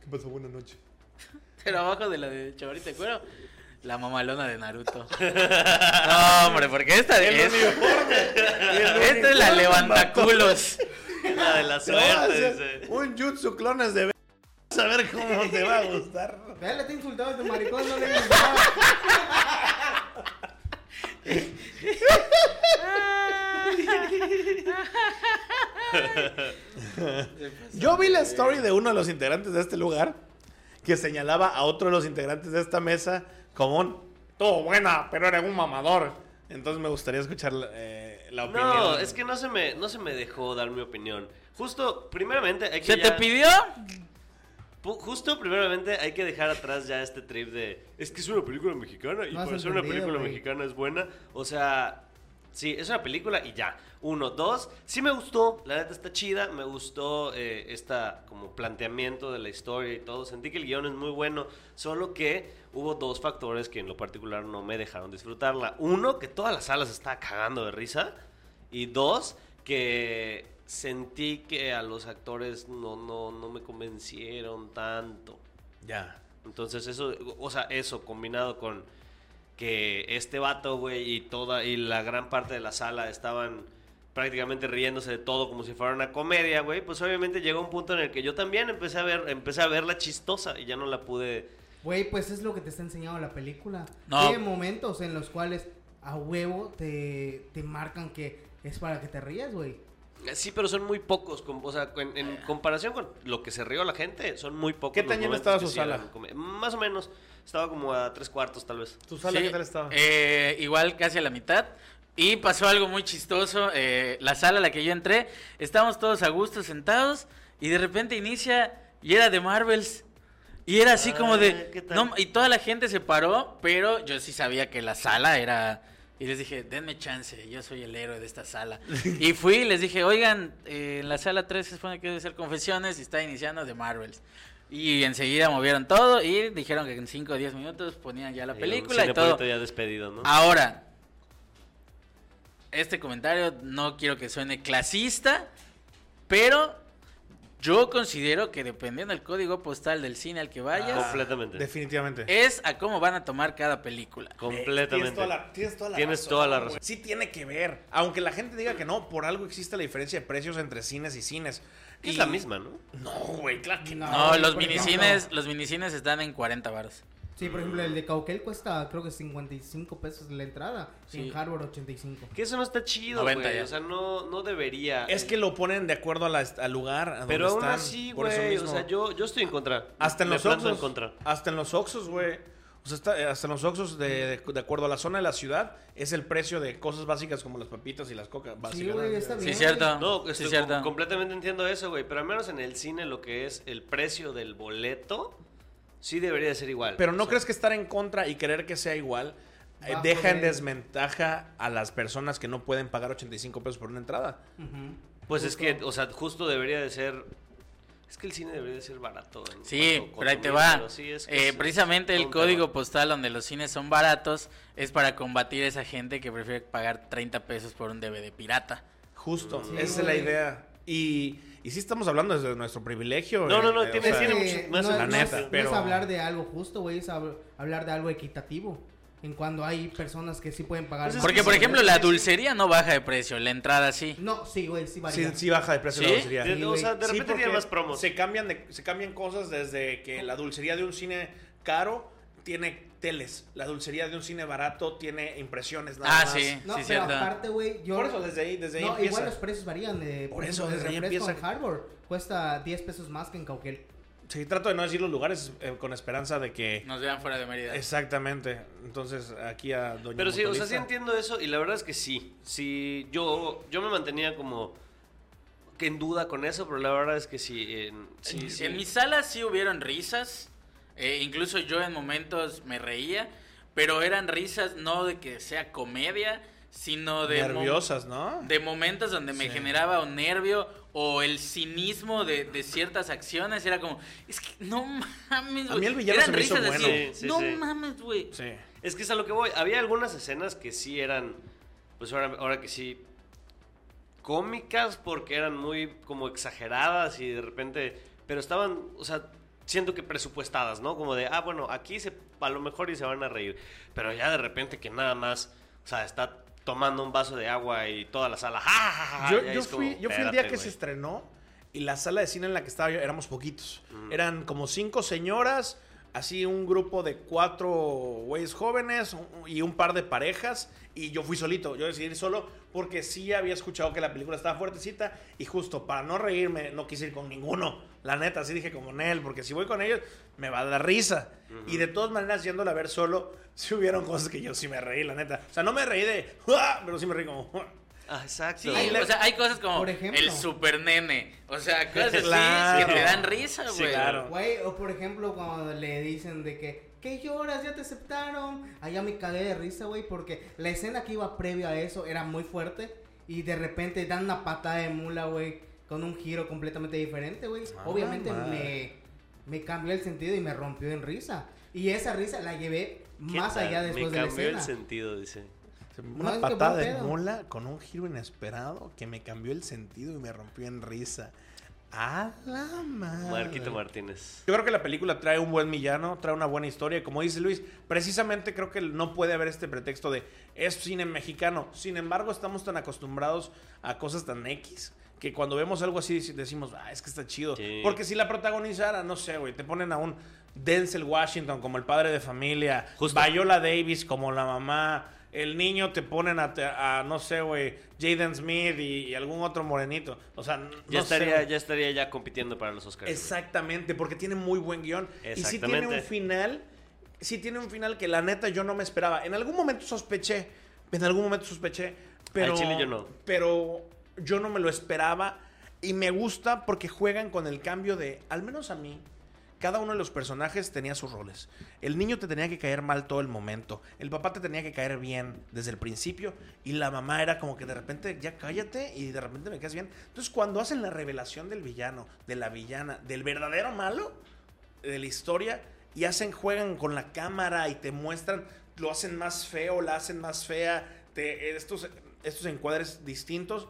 ¿qué pasó? Buenas noches. (laughs) Pero abajo de la de chavarita de cuero, la mamalona de Naruto. (laughs) No, hombre, porque esta El es. (laughs) Esta es la levantaculos. La de la suerte, un jutsu clones de... A ver cómo te va a gustar. Vea, le te insultado a tu maricón, no le gustaba. (laughs) Yo vi la story de uno de los integrantes de este lugar que señalaba a otro de los integrantes de esta mesa como un todo buena, pero era un mamador. Entonces me gustaría escuchar eh, la opinión. No, es que no se me, no se me dejó dar mi opinión. Justo, primeramente, hay que ¿Se te pidió? Justo, primeramente, hay que dejar atrás ya este trip de. Es que es una película mexicana y No para ser una película mexicana es buena. O sea, sí, es una película y ya. Uno, dos, sí me gustó, la neta está chida, me gustó eh, esta como planteamiento de la historia y todo. Sentí que el guion es muy bueno, solo que hubo dos factores que en lo particular no me dejaron disfrutarla. Uno, que toda la sala se estaba cagando de risa. Y dos, que sentí que a los actores no, no, no me convencieron tanto. Ya. Entonces eso, o sea, eso combinado con que este vato, güey, y toda, y la gran parte de la sala estaban prácticamente riéndose de todo como si fuera una comedia, güey, pues obviamente llegó un punto en el que yo también empecé a ver, empecé a verla chistosa y ya no la pude... Güey, pues es lo que te está enseñando la película. No. Tiene momentos en los cuales a huevo te, te marcan que es para que te rías, güey. Sí, pero son muy pocos. O sea, en, en comparación con lo que se rió la gente, son muy pocos. ¿Qué los tan llena estaba su sala? Más o menos. Estaba como a tres cuartos, tal vez. ¿Tu sala Sí, qué tal estaba? eh, igual casi a la mitad. Y pasó algo muy chistoso. eh, la sala a la que yo entré, estábamos todos a gusto sentados y de repente inicia y era de Marvels. Y era así como Ah, de... ¿qué tal? no, y toda la gente se paró, pero yo sí sabía que la sala era... Y les dije, denme chance, yo soy el héroe de esta sala. (laughs) y fui y les dije, oigan, eh, en la sala 3 se supone que debe ser confesiones y está iniciando de Marvels. Y enseguida movieron todo y dijeron que en 5 o 10 minutos ponían ya la Y un película y todo. Ya despedido, ¿no? Ahora, este comentario no quiero que suene clasista, pero yo considero que dependiendo del código postal del cine al que vayas, Completamente. Definitivamente. es a cómo van a tomar cada película. Completamente. Tienes toda la, tienes toda la Tienes razón. toda la razón. Sí tiene que ver. Aunque la gente diga que no, por algo existe la diferencia de precios entre cines y cines. Es Y- la misma, ¿no? No, güey, claro que no. No, los minicines, los minicines están en 40 varos. Sí, por ejemplo, el de Cauquel cuesta creo que 55 pesos la entrada. Sí. En Harvard 85. Que eso no está chido, 90 güey. O sea, no, no debería. Es que lo ponen de acuerdo a la- al lugar. a donde Pero aún están, así, güey. O sea, yo, yo estoy en contra. Hasta en Me los Oxxos. en contra. Hasta en los Oxxos, güey. O sea, está- eh, hasta en los Oxxos, de, de- de acuerdo a la zona de la ciudad, es el precio de cosas básicas como las papitas y las cocas Sí, básicas. güey, está Sí, bien. cierto. No, Sí, estoy cierto. com- completamente entiendo eso, güey. Pero al menos en el cine lo que es el precio del boleto, sí debería de ser igual. Pero ¿no O sea, crees que estar en contra y querer que sea igual eh, deja en desventaja a las personas que no pueden pagar 85 pesos por una entrada? Pues es que, o sea, justo debería de ser... Es que el cine debería de ser barato. Sí, cuanto pero ahí te va. sí, es que Eh, es- precisamente es el código postal donde los cines son baratos es para combatir a esa gente que prefiere pagar 30 pesos por un DVD pirata. Justo, Sí, esa es la idea. Y, y sí estamos hablando desde nuestro privilegio. No, no, no, eh, o tiene- sea, tiene que mucho más no, es- la no neta, es, no pero- es hablar de algo justo, güey, es hab- hablar de algo equitativo. En cuando hay personas que sí pueden pagar. Pues. Porque, que por sí, ejemplo, la sí. dulcería no baja de precio, la entrada sí. No, sí, güey, sí Sí, varía. sí baja de precio ¿Sí? la dulcería. De- Sí, o sea, de Sí, repente tiene más promos. Se cambian, de, se cambian cosas desde que la dulcería de un cine caro tiene teles. La dulcería de un cine barato tiene impresiones nada Ah, más. sí. No, pero cierto. aparte, güey, yo... Por eso, desde ahí, desde ahí no, empieza. igual los precios varían. De, Por por eso, eso, desde ahí empieza. en Harvard cuesta 10 pesos más que en Cauquel. Sí, trato de no decir los lugares eh, con esperanza de que... Nos vean fuera de Mérida. Exactamente. Entonces, aquí a Doña Pero sí, o sea, sí entiendo eso y la verdad es que sí. Sí, yo, yo me mantenía como que en duda con eso, pero la verdad es que sí. en- sí, En- sí. En mi sala sí hubieron risas. eh, incluso yo en momentos me reía. Pero eran risas no de que sea comedia, sino de... Nerviosas, ¿no? De momentos donde me Sí. generaba un nervio o el cinismo de, de ciertas acciones. Era como, es que no mames, A güey. mí el villano Eran se me hizo risas bueno. así, Sí, sí, no sí. mames, güey. Sí. Es que es a lo que voy. Había algunas escenas que sí eran, pues ahora, ahora que sí, cómicas porque eran muy como exageradas y de repente, pero estaban, o sea, siento que presupuestadas, ¿no? Como de, ah, bueno, aquí se, a lo mejor y se van a reír, pero ya de repente que nada más, o sea, está tomando un vaso de agua y toda la sala, ¡ja, ja, ja, ja! yo, fui, como, yo fui el día que se estrenó y la sala de cine en la que estaba yo éramos poquitos. Mm. Eran como cinco señoras, así un grupo de cuatro güeyes jóvenes y un par de parejas. Y yo fui solito, yo decidí ir solo porque sí había escuchado que la película estaba fuertecita y justo para no reírme no quise ir con ninguno. La neta, así dije como Nel, porque si voy con ellos me va a dar risa. Y de todas maneras, yéndola a ver solo, (laughs) sí hubieron cosas que yo sí me reí, la neta. O sea, no me reí de, "Ah", pero sí me reí como... Ah, exacto. Sí, o sea, hay cosas como Por ejemplo. el super nene. O sea, cosas así que te dan risa, Sí, güey. claro. Güey, o por ejemplo, cuando le dicen de que, ¿qué lloras? Ya te aceptaron. Allá me cagué de risa, güey, porque la escena que iba previo a eso era muy fuerte. Y de repente dan una patada de mula, güey, con un giro completamente diferente, güey. Ah, Obviamente me, me cambió el sentido y me rompió en risa. Y esa risa la llevé ¿Qué más tal? allá después Me de la cambió el escena. sentido, dice. Una patada de mula con un giro inesperado que me cambió el sentido y me rompió en risa. A la madre. Marquito Martínez. Yo creo que la película trae un buen villano, trae una buena historia. Como dice Luis, precisamente creo que no puede haber este pretexto de es cine mexicano. Sin embargo, estamos tan acostumbrados a cosas tan X que cuando vemos algo así dec- decimos, ah, es que está chido. Sí. Porque si la protagonizara, no sé, güey, te ponen a un Denzel Washington como el padre de familia, Justo. Viola Davis como la mamá. El niño te ponen a, a, no sé, güey, Jaden Smith y, y algún otro morenito. O sea, no Ya sé, estaría, güey. ya estaría ya compitiendo para los Oscars. Exactamente, porque tiene muy buen guion. Y sí tiene un final, sí tiene un final que la neta yo no me esperaba. En algún momento sospeché, en algún momento sospeché, pero... Chile yo no. Pero yo no me lo esperaba y me gusta porque juegan con el cambio de, al menos a mí, cada uno de los personajes tenía sus roles. El niño te tenía que caer mal todo el momento. El papá te tenía que caer bien desde el principio. Y la mamá era como que de repente, ya cállate y de repente me caes bien. Entonces, cuando hacen la revelación del villano, de la villana, del verdadero malo de la historia, y hacen, juegan con la cámara y te muestran, lo hacen más feo, la hacen más fea, te, estos, estos encuadres distintos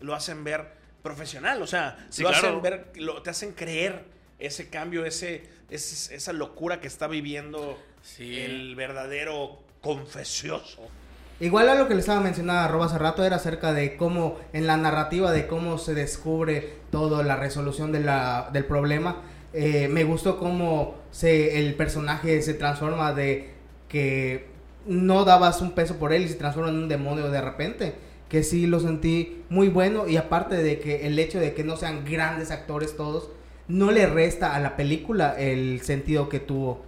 lo hacen ver profesional. O sea, Sí, lo claro. hacen ver, lo- te hacen creer ese cambio, ese, ese- esa locura que está viviendo Sí. el verdadero confesioso. Igual a lo que le estaba mencionando a Rob hace rato era acerca de cómo en la narrativa de cómo se descubre todo la resolución de la, del problema. eh, me gustó cómo se, el personaje se transforma de que no dabas un peso por él y se transforma en un demonio de repente. Que sí lo sentí muy bueno y aparte de que el hecho de que no sean grandes actores todos, no le resta a la película el sentido que tuvo.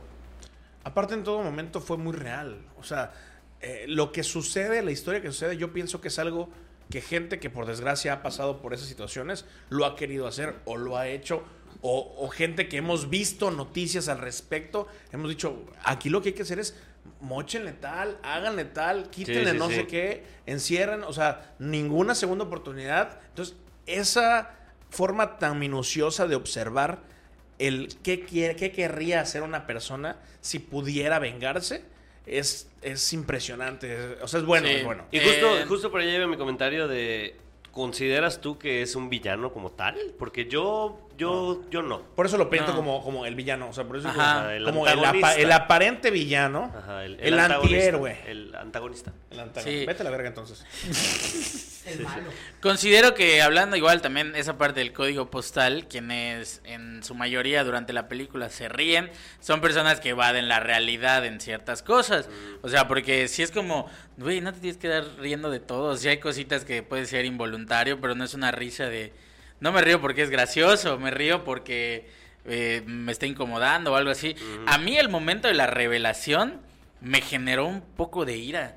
Aparte, en todo momento fue muy real. O sea, eh, lo que sucede, la historia que sucede, yo pienso que es algo que gente que por desgracia ha pasado por esas situaciones lo ha querido hacer o lo ha hecho. O, o gente que hemos visto noticias al respecto, hemos dicho, aquí lo que hay que hacer es mochenle tal, háganle tal, quítenle sí, no sí. sé qué, encierren, o sea, ninguna segunda oportunidad. Entonces, esa forma tan minuciosa de observar el qué, quiere, qué querría hacer una persona si pudiera vengarse es, es impresionante. O sea, es bueno, Sí. es bueno. Y justo, Eh, justo por ahí iba mi comentario de ¿consideras tú que es un villano como tal? Porque yo yo yo no. Por eso lo pinto No. como, como el villano. O sea, por eso Ajá. El como el, apa- antagonista. el aparente villano. Ajá, el, el antagonista, antihéroe. El antagonista. El antagonista. Sí. Vete a la verga entonces. (laughs) El malo. Considero que hablando igual también esa parte del código postal, quienes en su mayoría durante la película se ríen, son personas que evaden la realidad en ciertas cosas. O sea, porque si es como, güey, no te tienes que dar riendo de todo. Si hay cositas que puede ser involuntario, pero no es una risa de... No me río porque es gracioso, me río porque eh, me está incomodando o algo así. A mí el momento de la revelación me generó un poco de ira.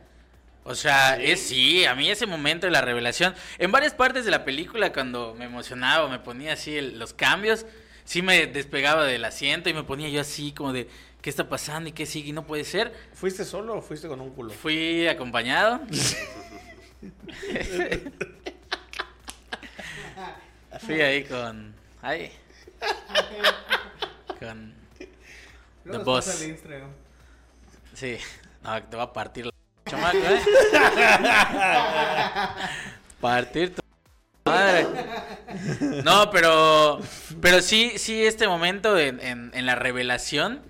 O sea, es sí, a mí ese momento de la revelación, en varias partes de la película cuando me emocionaba, me ponía así el- los cambios, sí me despegaba del asiento y me ponía yo así como de, ¿qué está pasando y qué sigue? Y no puede ser. ¿Fuiste solo o fuiste con un culo? Fui acompañado. (laughs) Fui ahí con... Ay. Con... The Boss. Sí. No, te va a partir la chamaco, (laughs) ¿eh? partir tu madre. No, pero pero sí, sí, este momento en, en, en la revelación,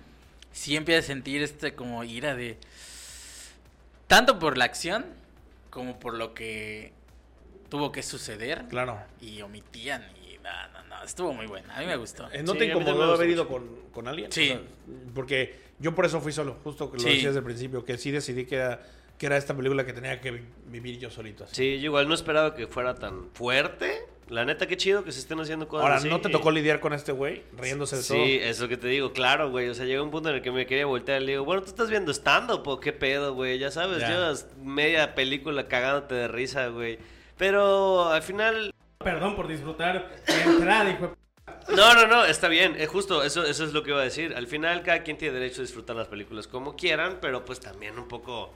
sí empieza a sentir este como ira de tanto por la acción como por lo que tuvo que suceder Claro. y omitían y no, no, no, estuvo muy buena, a mí me gustó. Eh, ¿No Sí, te incomodó haber ido con, con alguien? Sí. O sea, porque yo por eso fui solo, justo que lo Sí. decía desde el principio, que sí decidí que era, que era esta película que tenía que vi- vivir yo solito. así. Sí, yo igual no esperaba que fuera tan fuerte. La neta, qué chido que se estén haciendo cosas Ahora, así. ¿no te tocó lidiar con este güey riéndose de Sí, todo? eso que te digo, claro, güey. O sea, llegó un punto en el que me quería voltear y le digo, bueno, tú estás viendo stand-up qué pedo, güey. Ya sabes, Ya. llevas media película cagándote de risa, güey. Pero al final, Perdón por disfrutar la entrada, hijo de no, no, no, está bien. Es justo, eso, eso es lo que iba a decir. Al final, cada quien tiene derecho a disfrutar las películas como quieran, pero pues también un poco.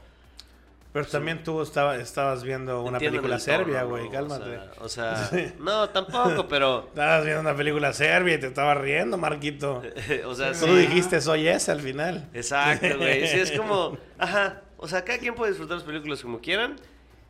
Pero también tú estaba, estabas viendo una película serbia, ¿no? güey, cálmate. O sea, o sea, (laughs) no, tampoco, pero. Estabas viendo una película serbia y te estabas riendo, Marquito. (laughs) o sea, Tú sí. dijiste, soy ese al final. Exacto, güey. Sí, es como, (laughs) ajá, o sea, cada quien puede disfrutar las películas como quieran.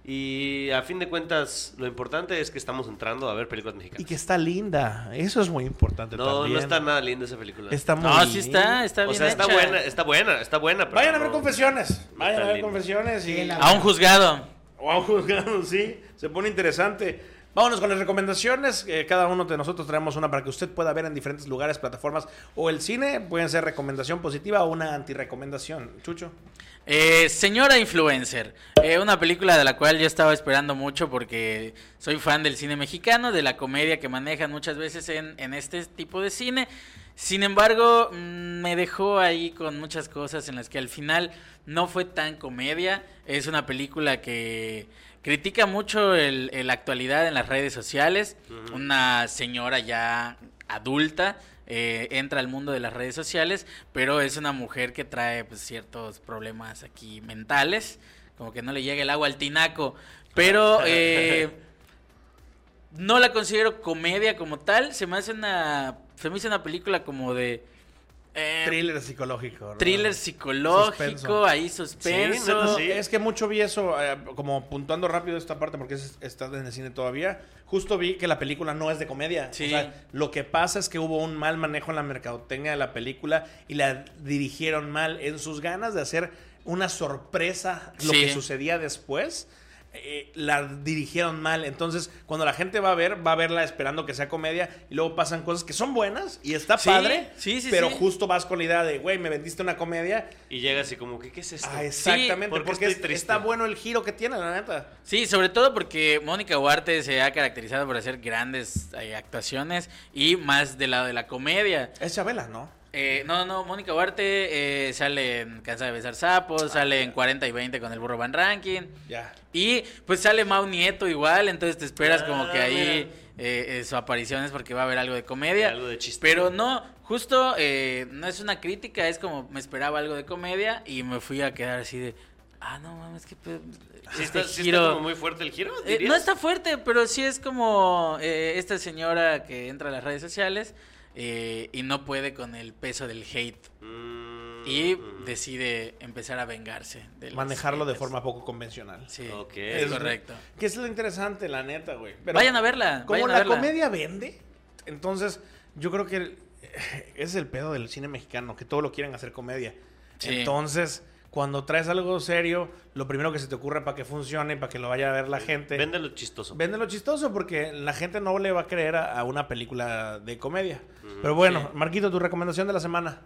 Y a fin de cuentas, lo importante es que estamos entrando a ver películas Y mexicanas. que está linda. Eso es muy importante No, también. no está nada linda esa película. Está muy No, sí está, linda. está o bien sea, está hecha. buena, está buena, está buena. pero Vayan a ver no- confesiones. Vayan a ver linda. confesiones y... Sí, A un juzgado. O a un juzgado, (laughs) sí. Se pone interesante. Vámonos con las recomendaciones. Eh, cada uno de nosotros traemos una para que usted pueda ver en diferentes lugares, plataformas o el cine. Pueden ser recomendación positiva o una antirecomendación. Chucho. Eh, Señora Influencer, eh, una película de la cual yo estaba esperando mucho porque soy fan del cine mexicano, de la comedia que manejan muchas veces en, este tipo de cine. Sin embargo, mm, me dejó ahí con muchas cosas en las que al final no fue tan comedia. Es una película que critica mucho el, el- la actualidad en las redes sociales. Una señora ya adulta eh, entra al mundo de las redes sociales, pero es una mujer que trae pues, ciertos problemas aquí mentales, como que no le llega el agua al tinaco. Pero eh, (laughs) no la considero comedia como tal. Se me hace una. Se me hizo una película como de. Eh, Thriller psicológico. ¿no? thriller psicológico, Suspenso. ahí suspenso. No, sí. Es que mucho vi eso, eh, como puntuando rápido esta parte porque es- está en el cine todavía. Justo vi que la película no es de comedia. Sí. O sea, lo que pasa es que hubo un mal manejo en la mercadotecnia de la película y la dirigieron mal en sus ganas de hacer una sorpresa lo Sí. que sucedía después. Eh, la dirigieron mal. Entonces, cuando la gente va a ver, va a verla esperando que sea comedia y luego pasan cosas que son buenas y está Sí, padre. sí, sí, pero sí. justo vas con la idea de, güey, me vendiste una comedia Y llega así como que, ¿qué es esto? Ah, exactamente, ¿por qué porque estoy es- triste? está bueno el giro que tiene, la neta. Sí, sobre todo porque Mónica Huarte se ha caracterizado por hacer grandes eh, actuaciones y más del lado de la comedia. Es Chabela, ¿no? Eh, no, no, Mónica Huarte eh, sale en Cansa de Besar Sapos, sale en 40 y 20 con el Burro Van Ranking. Ya. Y pues sale Mau Nieto igual, entonces te esperas Ah, como que ahí mira. eh, eh, su aparición es porque va a haber algo de comedia. Algo de chiste. Pero no, justo eh, no es una crítica, es como me esperaba algo de comedia y me fui a quedar así de, ah, no mames, que ¿Sí este está, sí está como muy fuerte el giro? Eh, no está fuerte, pero sí es como eh, esta señora que entra a las redes sociales eh, y no puede con el peso del hate Mm, y mm. decide empezar a vengarse. De Manejarlo de forma poco convencional. Sí, Ok. es correcto. Que es lo interesante, la neta, güey. Pero vayan a verla. Como vayan a la verla. comedia vende, entonces yo creo que el- ese es el pedo del cine mexicano, que todo lo quieren hacer comedia. Sí. Entonces, cuando traes algo serio, lo primero que se te ocurre para que funcione, para que lo vaya a ver la gente. Véndelo chistoso. Vende lo chistoso porque la gente no le va a creer a, a una película de comedia. Pero bueno, sí. Marquito, tu recomendación de la semana.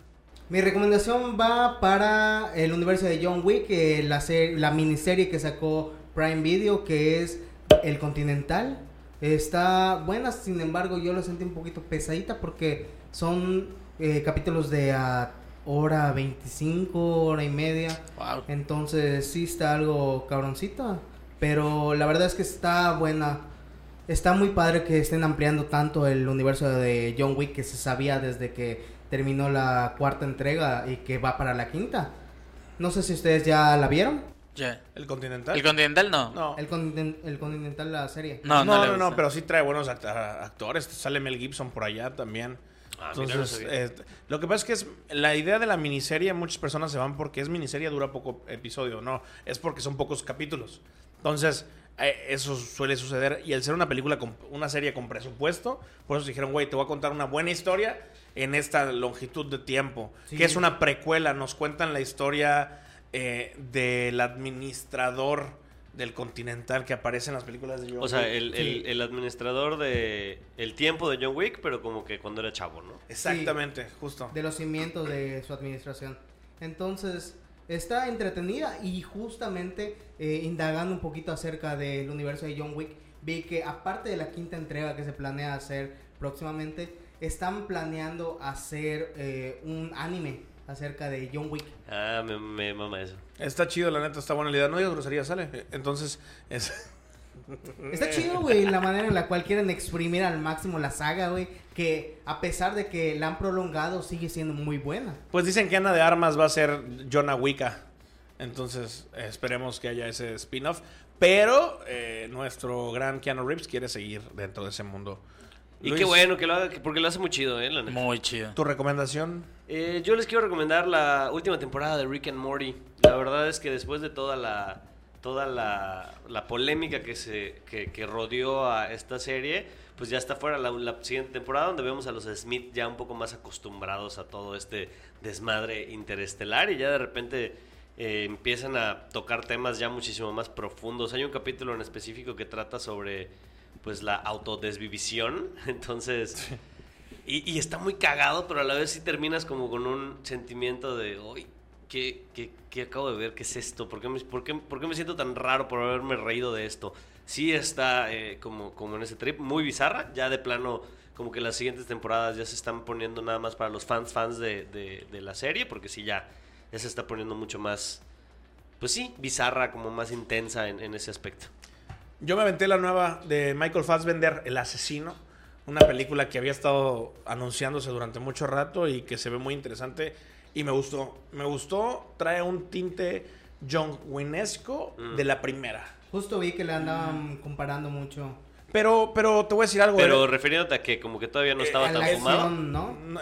Mi recomendación va para el universo de John Wick, eh, la, la miniserie que sacó Prime Video, que es El Continental. Está buena, sin embargo, yo lo sentí un poquito pesadita porque son eh, capítulos de a hora 25, hora y media. Wow. Entonces sí está algo cabroncita. Pero la verdad es que está buena. Está muy padre que estén ampliando tanto el universo de John Wick que se sabía desde que terminó la cuarta entrega y que va para la quinta. No sé si ustedes ya la vieron. Ya. ¿El Continental? El Continental no. no. El, Continen- el Continental, la serie. No, no, no, no, pero sí trae buenos act- actores. Sale Mel Gibson por allá también. Ah, Entonces, eh, lo que pasa es que es la idea de la miniserie, muchas personas se van porque es miniserie, dura poco episodio, no, es porque son pocos capítulos. Entonces, eh, eso suele suceder y al ser una película con una serie con presupuesto, por eso dijeron, güey, te voy a contar una buena historia en esta longitud de tiempo, Sí. que es una precuela, nos cuentan la historia eh, del administrador del Continental que aparece en las películas de John O sea, Wick. el, el- el administrador de el tiempo de John Wick, pero como que cuando era chavo, ¿no? Exactamente, justo. de los cimientos de su administración. Entonces, está entretenida y justamente eh, indagando un poquito acerca del universo de John Wick, vi que aparte de la quinta entrega que se planea hacer próximamente, están planeando hacer eh, un anime acerca de John Wick. Ah, me, me mama eso. Está chido, la neta, está buena la idea. No digas grosería, sale. Entonces, es... (laughs) Está chido, güey, la manera en la cual quieren exprimir al máximo la saga, güey, que a pesar de que la han prolongado, sigue siendo muy buena. Pues dicen que Ana de Armas va a ser Jonah Wicca. Entonces, esperemos que haya ese spin-off. Pero eh, nuestro gran Keanu Reeves quiere seguir dentro de ese mundo. Y Luis, qué bueno que lo haga, que- porque lo hace muy chido, ¿eh? La neta. Muy chido. ¿Tu recomendación? Eh, yo les quiero recomendar la última temporada de Rick and Morty. La verdad es que después de toda la toda la, la polémica que se que, que rodeó a esta serie, pues ya está fuera la, la siguiente temporada donde vemos a los Smith ya un poco más acostumbrados a todo este desmadre interestelar y ya de repente eh, empiezan a tocar temas ya muchísimo más profundos. Hay un capítulo en específico que trata sobre pues la autodesvivisión. (laughs) Entonces, y, y está muy cagado, pero a la vez sí terminas como con un sentimiento de, uy, ¿qué, qué, qué acabo de ver? ¿Qué es esto? ¿Por qué, me, por, qué, por qué me siento tan raro por haberme reído de esto? Sí está eh, como, como en ese trip, muy bizarra, ya de plano como que las siguientes temporadas ya se están poniendo nada más para los fans fans de, de, la serie, porque sí ya, ya se está poniendo mucho más, pues sí, bizarra, como más intensa en, en ese aspecto. Yo me aventé la nueva de Michael Fassbender, El Asesino. Una película que había estado anunciándose durante mucho rato y que se ve muy interesante. Y me gustó. Me gustó. Trae un tinte John Winesco Mm. de la primera. Justo vi que le andaban comparando mucho Pero, pero te voy a decir algo. Pero eh, refiriéndote a que como que todavía no Eh, estaba tan fumado.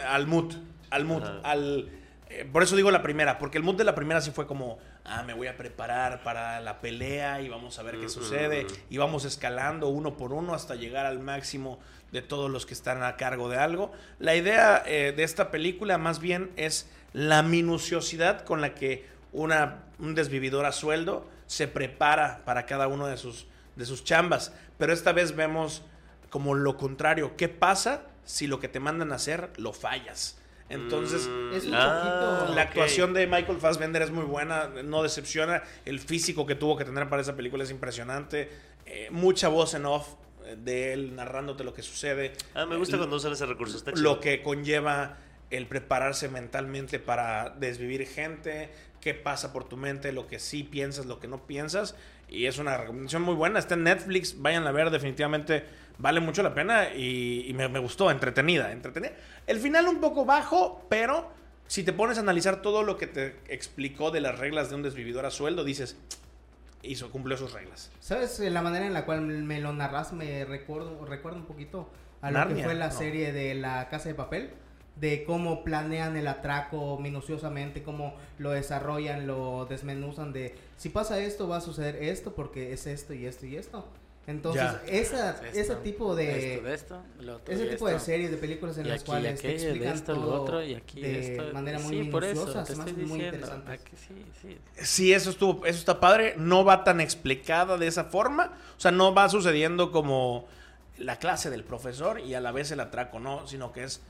Al mood. Al mood. Ajá. Al, eh, por eso digo la primera, porque el mood de la primera sí fue como, ah, me voy a preparar para la pelea y vamos a ver qué Ujú, sucede. Y vamos escalando uno por uno hasta llegar al máximo de todos los que están a cargo de algo. La idea eh, de esta película más bien es la minuciosidad con la que una, un desvividor a sueldo se prepara para cada uno de sus, de sus chambas. Pero esta vez vemos como lo contrario. ¿Qué pasa si lo que te mandan a hacer lo fallas? Entonces, Mm, Es un ah, poquito- la actuación de Michael Fassbender es muy buena, no decepciona. El físico que tuvo que tener para esa película es impresionante. Eh, mucha voz en off de él narrándote lo que sucede. Ah, me gusta Eh, cuando usan ese recurso. Está lo que conlleva el prepararse mentalmente para desvivir gente, qué pasa por tu mente, lo que sí piensas, lo que no piensas. Y es una recomendación muy buena. Está en Netflix, vayan a ver, definitivamente vale mucho la pena y, y me, me gustó, entretenida, entretenida. El final un poco bajo, pero si te pones a analizar todo lo que te explicó de las reglas de un desvividor a sueldo, dices, hizo, cumplió sus reglas. ¿Sabes? Eh, La manera en la cual me lo narras me recuerdo, recuerda un poquito a lo Narnia, que fue la no. serie de La Casa de Papel. De cómo planean el atraco minuciosamente, cómo lo desarrollan, lo desmenuzan de si pasa esto va a suceder esto porque es esto y esto y esto. Entonces, Ya. esa, Esto, ese tipo de... esto, de esto, lo otro Ese tipo de esto. series, de películas en Y las aquí cuales te aquello, de explican esto, lo todo otro, y aquí de esto. manera muy sí, por eso, minuciosa, te estoy muy diciendo. interesantes. ¿a que sí, sí. Sí, eso estuvo, eso está padre. No va tan explicada de esa forma. O sea, no va sucediendo como la clase del profesor y a la vez el atraco, no, sino que es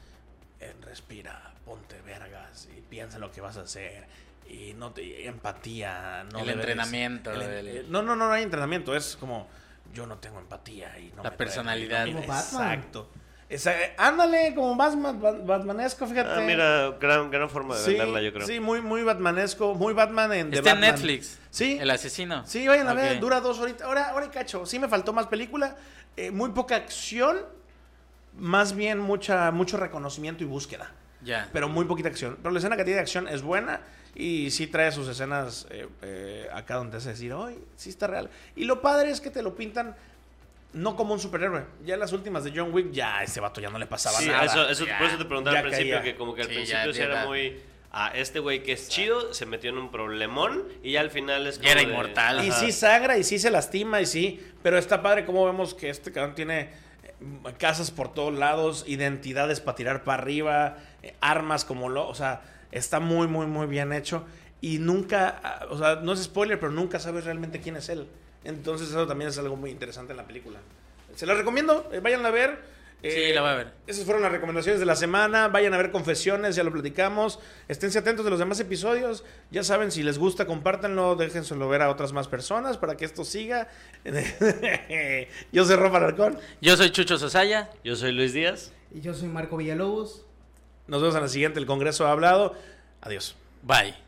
eh, respira, ponte vergas y piensa en lo que vas a hacer. Y no te, y empatía, no El debes- entrenamiento, el- el- eh, no, no, no, no hay entrenamiento. Es como yo no tengo empatía y no La me personalidad. Como Batman. Exacto. Esa- ándale, como Batman, Bat- Batmanesco, fíjate. Ah, mira, gran, gran forma de Sí, venderla, yo creo. sí, muy, muy Batmanesco, muy Batman en The Está en. Netflix. Sí. El asesino. Sí, vayan a ver, dura dos horitas. Ahora, ahora y cacho. Sí me faltó más película. eh, muy poca acción. Más bien mucha, mucho reconocimiento y búsqueda. Ya. Pero muy poquita acción. Pero la escena que tiene de acción es buena. Y sí trae sus escenas eh, eh, acá donde te hace decir, ¡ay! Sí está real. Y lo padre es que te lo pintan no como un superhéroe. Ya en las últimas de John Wick, ya a ese vato ya no le pasaba Sí, nada. eso, eso Ya, por eso te preguntaba al principio, caía. que como que al Sí, principio ya, sí ya era era. muy... Ah, este güey que es chido, se metió en un problemón y ya al final es era como de- inmortal. Y Ajá. sí sangra y sí se lastima y sí, pero está padre como vemos que este cabrón tiene eh, casas por todos lados, identidades para tirar para arriba, armas como lo, o sea, está muy muy muy bien hecho y nunca, ah, o sea, no es spoiler, pero nunca sabes realmente quién es él. Entonces eso también es algo muy interesante en la película. Se la recomiendo, eh, vayan a ver. Sí, la voy a ver. Esas fueron las recomendaciones de la semana. Vayan a ver confesiones, ya lo platicamos. Esténse atentos de los demás episodios. Ya saben, si les gusta, compártanlo, déjenselo ver a otras más personas para que esto siga. (laughs) Yo soy Rafa Alarcón. Yo soy Chucho Sosaya. Yo soy Luis Díaz. Y yo soy Marco Villalobos. Nos vemos en la siguiente. El Congreso ha hablado. Adiós. Bye.